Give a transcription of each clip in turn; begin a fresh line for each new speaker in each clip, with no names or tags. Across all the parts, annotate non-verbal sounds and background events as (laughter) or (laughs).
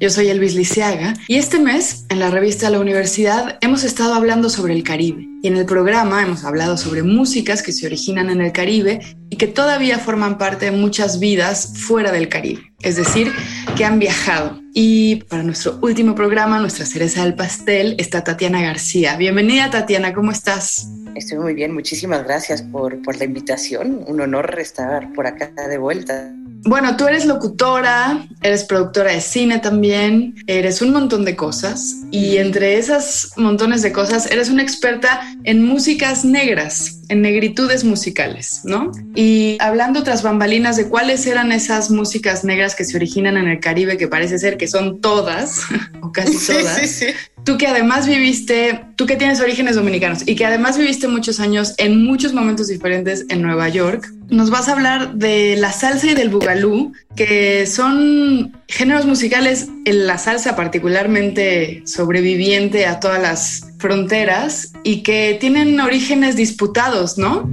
Yo soy Elvis Lisiaga y este mes en la revista la universidad hemos estado hablando sobre el Caribe y en el programa hemos hablado sobre músicas que se originan en el Caribe y que todavía forman parte de muchas vidas fuera del Caribe, es decir, que han viajado. Y para nuestro último programa, nuestra cereza del pastel, está Tatiana García. Bienvenida Tatiana, ¿cómo estás?
Estoy muy bien, muchísimas gracias por, por la invitación. Un honor estar por acá de vuelta.
Bueno, tú eres locutora, eres productora de cine también, eres un montón de cosas y entre esas montones de cosas eres una experta en músicas negras, en negritudes musicales, ¿no? Y hablando tras bambalinas de cuáles eran esas músicas negras que se originan en el Caribe, que parece ser que son todas, (laughs) o casi todas. Sí, sí, sí. Tú que además viviste, tú que tienes orígenes dominicanos y que además viviste muchos años en muchos momentos diferentes en Nueva York, nos vas a hablar de la salsa y del bugalú, que son géneros musicales en la salsa particularmente sobreviviente a todas las fronteras y que tienen orígenes disputados, ¿no?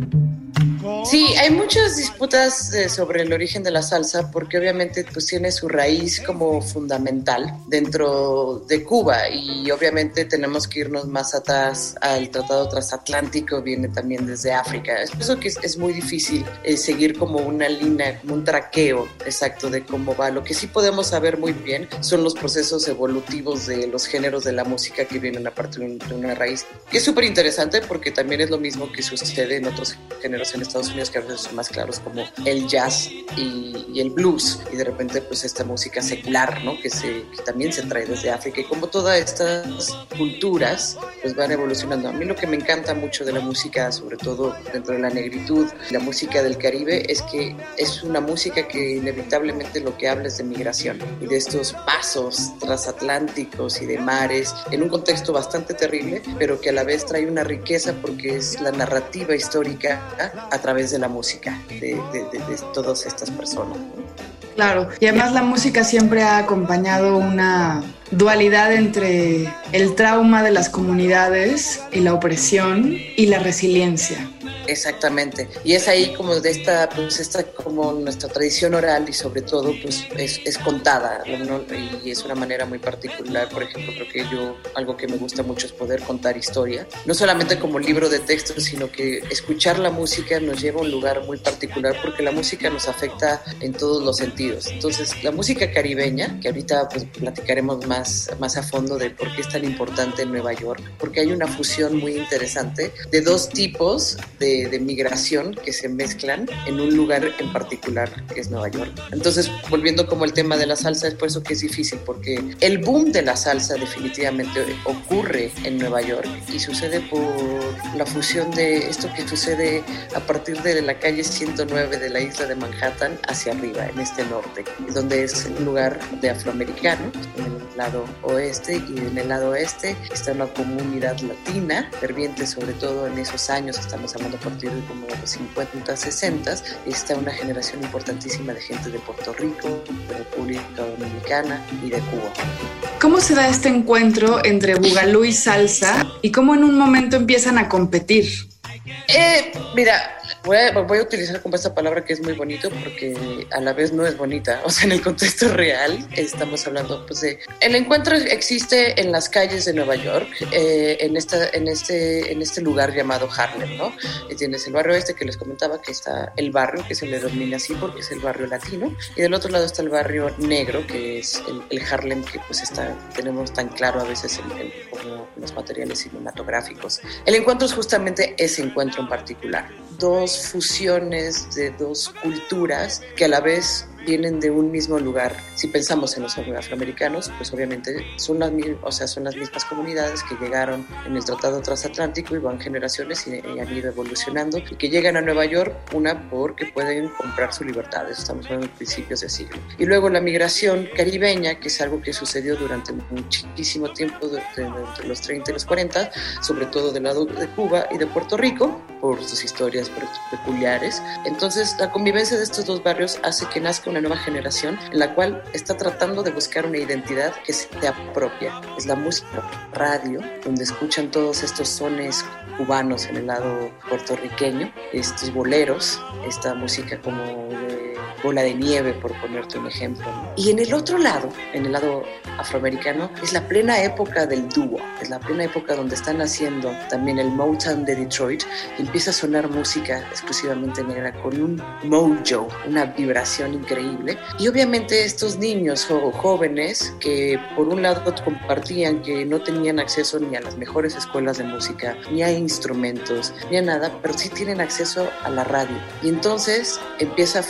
Sí, hay muchas disputas eh, sobre el origen de la salsa porque obviamente pues tiene su raíz como fundamental dentro de Cuba y obviamente tenemos que irnos más atrás al Tratado Transatlántico, viene también desde África. Es por eso que es, muy difícil eh, seguir como una línea, como un traqueo exacto de cómo va. Lo que sí podemos saber muy bien son los procesos evolutivos de los géneros de la música que vienen a partir de una raíz, que es súper interesante porque también es lo mismo que sucede en otros géneros en Estados Unidos que a veces son más claros como el jazz y, el blues y de repente pues esta música secular, ¿no? Que, se, que también se trae desde África y como todas estas culturas pues van evolucionando. A mí lo que me encanta mucho de la música, sobre todo dentro de la negritud, la música del Caribe, es que es una música que inevitablemente lo que habla es de migración y de estos pasos transatlánticos y de mares en un contexto bastante terrible, pero que a la vez trae una riqueza porque es la narrativa histórica a través de la música de, todas estas personas.
Claro, y además la música siempre ha acompañado una dualidad entre el trauma de las comunidades y la opresión y la resiliencia.
Exactamente. Y es ahí como de esta, pues esta como nuestra tradición oral y sobre todo pues es, es contada y es una manera muy particular. Por ejemplo, creo que yo algo que me gusta mucho es poder contar historia, no solamente como libro de texto, sino que escuchar la música nos lleva a un lugar muy particular porque la música nos afecta en todos los sentidos. Entonces, la música caribeña, que ahorita pues platicaremos más, más a fondo de por qué es tan importante en Nueva York, porque hay una fusión muy interesante de dos tipos de de, migración que se mezclan en un lugar en particular, que es Nueva York. Entonces, volviendo como el tema de la salsa, es por eso que es difícil, porque el boom de la salsa definitivamente ocurre en Nueva York y sucede por la fusión de esto que sucede a partir de la calle 109 de la isla de Manhattan hacia arriba, en este norte, donde es un lugar de afroamericanos, en el lado oeste y en el lado oeste está una comunidad latina, ferviente sobre todo en esos años, estamos hablando partir de como los 50, 60, está una generación importantísima de gente de Puerto Rico, de República Dominicana y de Cuba.
¿Cómo se da este encuentro entre Bugalú y salsa y cómo en un momento empiezan a competir?
Eh, mira, Voy a, utilizar como esta palabra que es muy bonito porque a la vez no es bonita. (laughs) O sea, en el contexto real estamos hablando pues de... El encuentro existe en las calles de Nueva York, eh, en, esta, en, este, en este lugar llamado Harlem, ¿no? Y tienes el barrio este que les comentaba que está el barrio, que se le denomina así porque es el barrio latino, y del otro lado está el barrio negro, que es el, Harlem que pues está, tenemos tan claro a veces en, como los materiales cinematográficos. El encuentro es justamente ese encuentro en particular dos fusiones de dos culturas que a la vez vienen de un mismo lugar. Si pensamos en los afroamericanos, pues obviamente son las, o sea, son las mismas comunidades que llegaron en el Tratado Transatlántico y van generaciones y, y, han ido evolucionando y que llegan a Nueva York, una porque pueden comprar su libertad, eso estamos hablando de principios de siglo. Y luego la migración caribeña, que es algo que sucedió durante muchísimo tiempo, entre los 30 y los 40, sobre todo del lado de Cuba y de Puerto Rico, por sus historias peculiares. Entonces, la convivencia de estos dos barrios hace que nazca una nueva generación en la cual está tratando de buscar una identidad que sea propia. Es la música radio, donde escuchan todos estos sones cubanos en el lado puertorriqueño, estos boleros, esta música como de bola de nieve, por ponerte un ejemplo. Y en el otro lado, en el lado afroamericano, es la plena época del dúo, es la plena época donde están haciendo también el Motown de Detroit y empieza a sonar música exclusivamente negra con un mojo, una vibración increíble. Y obviamente estos niños o jóvenes que por un lado compartían que no tenían acceso ni a las mejores escuelas de música, ni a instrumentos, ni a nada, pero sí tienen acceso a la radio. Y entonces empieza a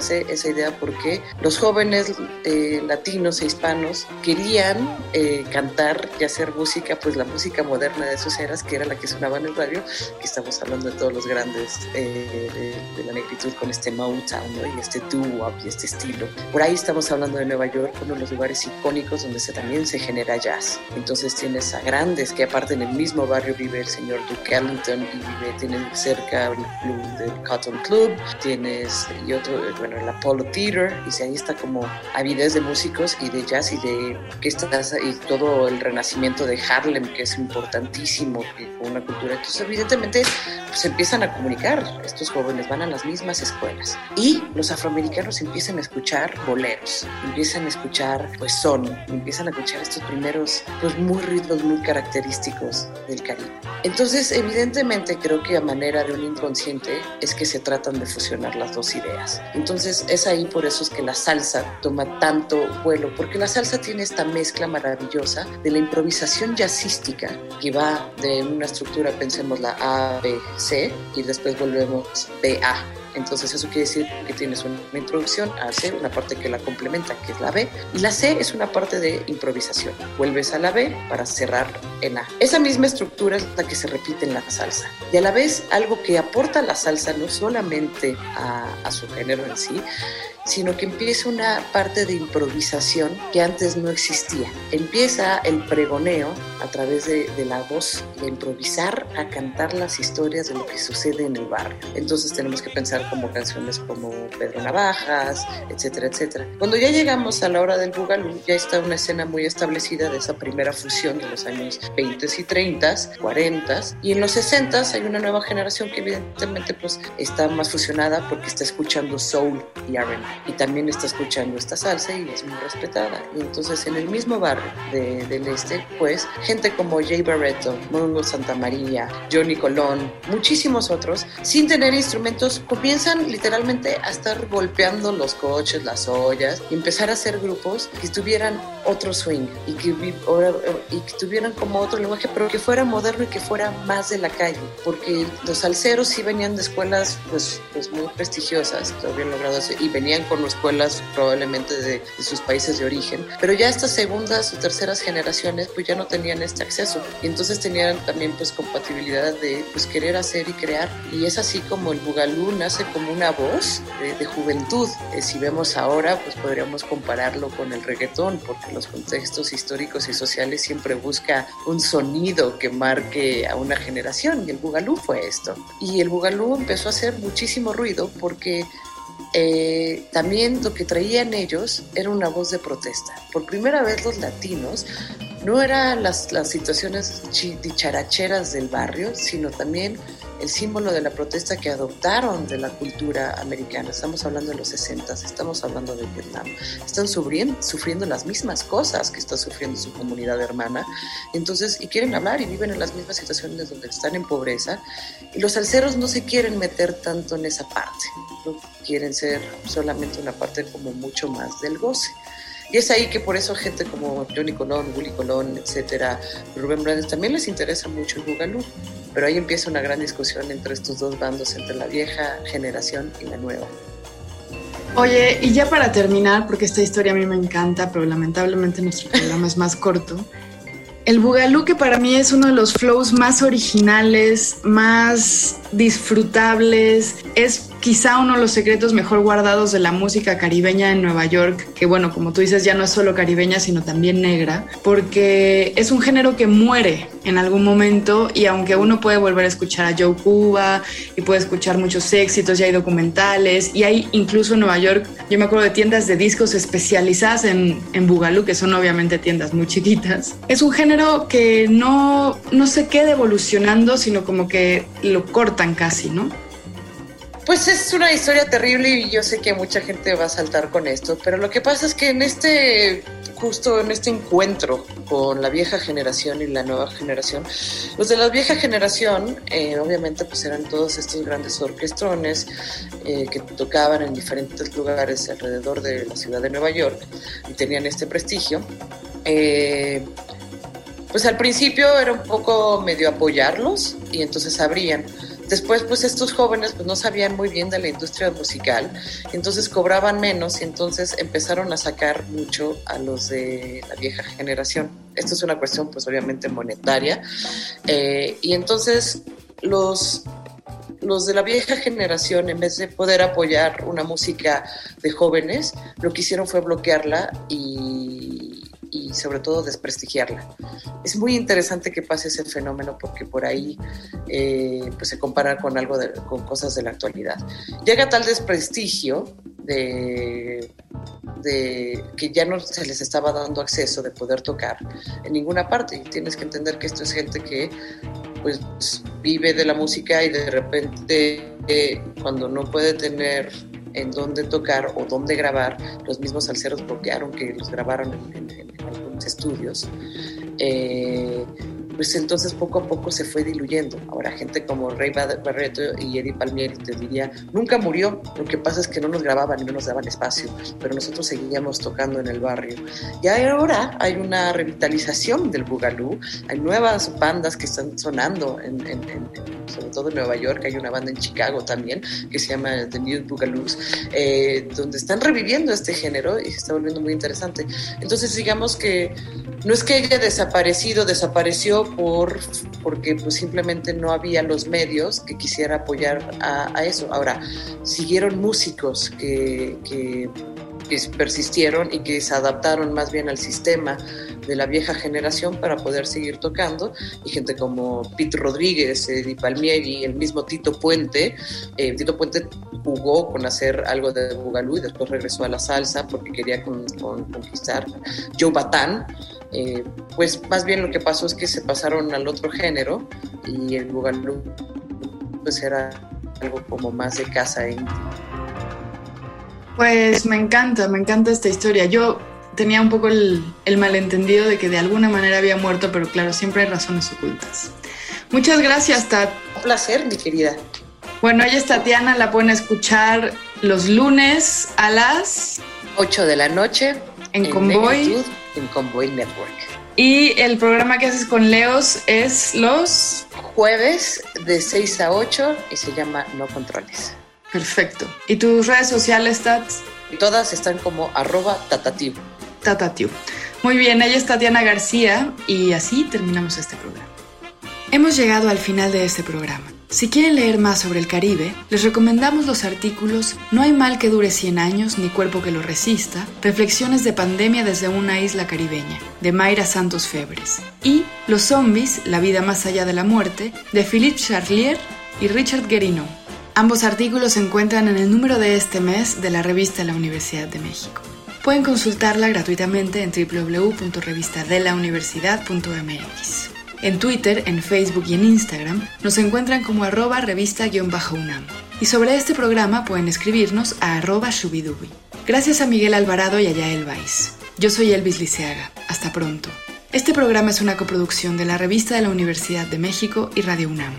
esa idea porque los jóvenes eh, latinos e hispanos querían eh, cantar y hacer música, pues la música moderna de sus eras, que era la que sonaba en el radio, que estamos hablando de todos los grandes eh, de, la negritud con este Motown ¿no? y este doo-wop y este estilo. Por ahí estamos hablando de Nueva York, uno de los lugares icónicos donde se, también se genera jazz. Entonces tienes a grandes que aparte en el mismo barrio vive el señor Duke Ellington y vive, tienen cerca el club del Cotton Club, tienes y otro, el Apollo Theater, y si ahí está como avidez de músicos y de jazz y de que estás y todo el renacimiento de Harlem, que es importantísimo, con una cultura. Entonces, evidentemente, se empiezan a comunicar. Estos jóvenes van a las mismas escuelas y los afroamericanos empiezan a escuchar boleros, empiezan a escuchar pues son, empiezan a escuchar estos primeros pues muy ritmos muy característicos del Caribe. Entonces, evidentemente creo que a manera de un inconsciente es que se tratan de fusionar las dos ideas. Entonces, es ahí por eso es que la salsa toma tanto vuelo, porque la salsa tiene esta mezcla maravillosa de la improvisación jazzística que va de una estructura, pensemos la A, B, C y después volvemos BA. Entonces eso quiere decir que tienes una introducción a C, una parte que la complementa, que es la B, y la C es una parte de improvisación. Vuelves a la B para cerrar en A. Esa misma estructura es la que se repite en la salsa. Y a la vez algo que aporta la salsa no solamente a, a su género en sí, sino que empieza una parte de improvisación que antes no existía. Empieza el pregoneo a través de, la voz, de improvisar a cantar las historias de lo que sucede en el barrio. Entonces tenemos que pensar como canciones como Pedro Navajas, etcétera, etcétera. Cuando ya llegamos a la hora del Bugalú, ya está una escena muy establecida de esa primera fusión de los años 20 y 30, 40 y en los 60 hay una nueva generación que evidentemente pues está más fusionada porque está escuchando soul y R&B y también está escuchando esta salsa y es muy respetada. Y entonces en el mismo barrio del este, pues gente como Jay Barreto, Mongo Santa María, Johnny Colón, muchísimos otros, sin tener instrumentos, comienzan literalmente a estar golpeando los coches, las ollas y empezar a hacer grupos que tuvieran otro swing y que, y que tuvieran como otro lenguaje, pero que fuera moderno y que fuera más de la calle, porque los salseros sí venían de escuelas pues, pues muy prestigiosas, que habían logrado eso, y venían con escuelas probablemente de, sus países de origen, pero ya estas segundas o terceras generaciones pues ya no tenían este acceso y entonces tenían también pues compatibilidad de pues querer hacer y crear y es así como el bugalú nace como una voz de, juventud. Eh, si vemos ahora pues podríamos compararlo con el reggaetón porque los contextos históricos y sociales siempre busca un sonido que marque a una generación y el bugalú fue esto. Y el bugalú empezó a hacer muchísimo ruido porque eh, también lo que traían ellos era una voz de protesta. Por primera vez los latinos no eran las, las situaciones dicharacheras del barrio, sino también el símbolo de la protesta que adoptaron de la cultura americana. Estamos hablando de los 60, estamos hablando de Vietnam. Están sufriendo, las mismas cosas que está sufriendo su comunidad hermana. Entonces, y quieren hablar y viven en las mismas situaciones donde están en pobreza. Y los alceros no se quieren meter tanto en esa parte. No quieren ser solamente una parte como mucho más del goce. Y es ahí que por eso gente como Johnny Colón, Willy Colón, etcétera, Rubén Blades también les interesa mucho el Bugalú. Pero ahí empieza una gran discusión entre estos dos bandos, entre la vieja generación y la nueva.
Oye, y ya para terminar, porque esta historia a mí me encanta, pero lamentablemente nuestro (laughs) programa es más corto. El bugalú que para mí es uno de los flows más originales, más disfrutables, es quizá uno de los secretos mejor guardados de la música caribeña en Nueva York, que bueno, como tú dices, ya no es solo caribeña, sino también negra, porque es un género que muere en algún momento y aunque uno puede volver a escuchar a Joe Cuba y puede escuchar muchos éxitos y hay documentales y hay incluso en Nueva York, yo me acuerdo de tiendas de discos especializadas en, en Bugalú, que son obviamente tiendas muy chiquitas. Es un género que no, no se queda evolucionando, sino como que lo cortan casi, ¿no?
Pues es una historia terrible y yo sé que mucha gente va a saltar con esto, pero lo que pasa es que en este, justo en este encuentro con la vieja generación y la nueva generación, los de la vieja generación, eh, obviamente, pues eran todos estos grandes orquestrones eh, que tocaban en diferentes lugares alrededor de la ciudad de Nueva York y tenían este prestigio. Eh, pues al principio era un poco medio apoyarlos y entonces abrían Después, pues estos jóvenes pues, no sabían muy bien de la industria musical, entonces cobraban menos y entonces empezaron a sacar mucho a los de la vieja generación. Esto es una cuestión, pues obviamente monetaria. Eh, y entonces los los de la vieja generación, en vez de poder apoyar una música de jóvenes, lo que hicieron fue bloquearla y, y sobre todo desprestigiarla. Es muy interesante que pase ese fenómeno porque por ahí eh, pues se compara con algo de, con cosas de la actualidad. Llega tal desprestigio de, de, que ya no se les estaba dando acceso de poder tocar en ninguna parte. Y tienes que entender que esto es gente que pues vive de la música y de repente eh, cuando no puede tener en dónde tocar o dónde grabar, los mismos salseros bloquearon que los grabaron en, algunos estudios. Eh, pues entonces poco a poco se fue diluyendo. Ahora gente como Rey Barreto y Eddie Palmieri te diría, nunca murió, lo que pasa es que no nos grababan y no nos daban espacio, pero nosotros seguíamos tocando en el barrio. Y ahora hay una revitalización del Bugalú, hay nuevas bandas que están sonando, en, en, en, sobre todo en Nueva York, hay una banda en Chicago también que se llama The New Bugaloos, eh, donde están reviviendo este género y se está volviendo muy interesante. Entonces digamos que no es que haya desaparecido, desapareció por, porque pues simplemente no había los medios que quisiera apoyar a, a eso. Ahora, siguieron músicos que, que, que, persistieron y que se adaptaron más bien al sistema de la vieja generación para poder seguir tocando y gente como Pete Rodríguez, Eddie Palmieri, el mismo Tito Puente. Eh, Tito Puente jugó con hacer algo de Bugalú y después regresó a la salsa porque quería con, con, conquistar. Joe Batán, eh, pues más bien lo que pasó es que se pasaron al otro género y el Bugalú pues era algo como más de casa íntima.
Pues me encanta, me encanta esta historia. Yo tenía un poco el, el, malentendido de que de alguna manera había muerto, pero claro, siempre hay razones ocultas. Muchas gracias, Tat.
Un placer, mi querida.
Bueno, ella es Tatiana, la pueden escuchar los lunes a las
8 de la noche
en, en Convoy.
En Convoy Network.
Y el programa que haces con Leos es los
jueves de 6 a 8 y se llama No Controles.
Perfecto. ¿Y tus redes sociales, Tats?
Todas están como arroba tatatiu.
Tatatiu. Muy bien, ella es Tatiana García y así terminamos este programa. Hemos llegado al final de este programa. Si quieren leer más sobre el Caribe, les recomendamos los artículos No hay mal que dure 100 años ni cuerpo que lo resista, Reflexiones de pandemia desde una isla caribeña, de Mayra Santos Febres, y Los zombies, la vida más allá de la muerte, de Philippe Charlier y Richard Guerino. Ambos artículos se encuentran en el número de este mes de la revista la Universidad de México. Pueden consultarla gratuitamente en www.revistadelauniversidad.mx. En Twitter, en Facebook y en Instagram nos encuentran como arroba revista-unam. Y sobre este programa pueden escribirnos a arroba shubidubi. Gracias a Miguel Alvarado y a Yael. Yo soy Elvis Liceaga. Hasta pronto. Este programa es una coproducción de la Revista de la Universidad de México y Radio UNAM.